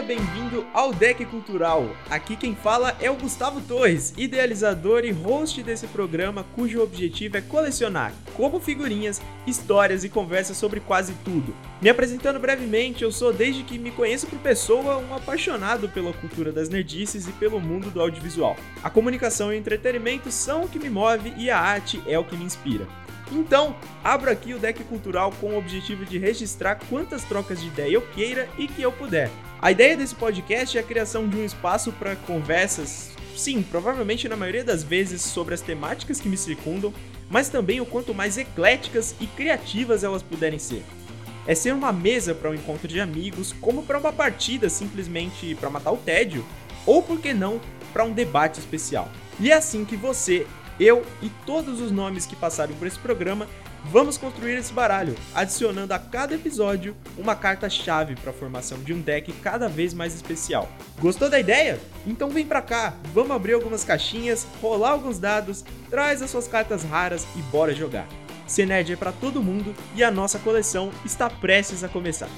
bem-vindo ao Deck Cultural. Aqui quem fala é o Gustavo Torres, idealizador e host desse programa, cujo objetivo é colecionar como figurinhas, histórias e conversas sobre quase tudo. Me apresentando brevemente, eu sou desde que me conheço por pessoa um apaixonado pela cultura das nerdices e pelo mundo do audiovisual. A comunicação e o entretenimento são o que me move e a arte é o que me inspira. Então, abro aqui o deck cultural com o objetivo de registrar quantas trocas de ideia eu queira e que eu puder. A ideia desse podcast é a criação de um espaço para conversas, sim, provavelmente na maioria das vezes sobre as temáticas que me circundam, mas também o quanto mais ecléticas e criativas elas puderem ser. É ser uma mesa para um encontro de amigos, como para uma partida simplesmente para matar o tédio, ou por que não, para um debate especial. E é assim que você, eu e todos os nomes que passaram por esse programa vamos construir esse baralho, adicionando a cada episódio uma carta-chave para a formação de um deck cada vez mais especial. Gostou da ideia? Então vem pra cá, vamos abrir algumas caixinhas, rolar alguns dados, traz as suas cartas raras e bora jogar. Ser nerd é para todo mundo e a nossa coleção está prestes a começar.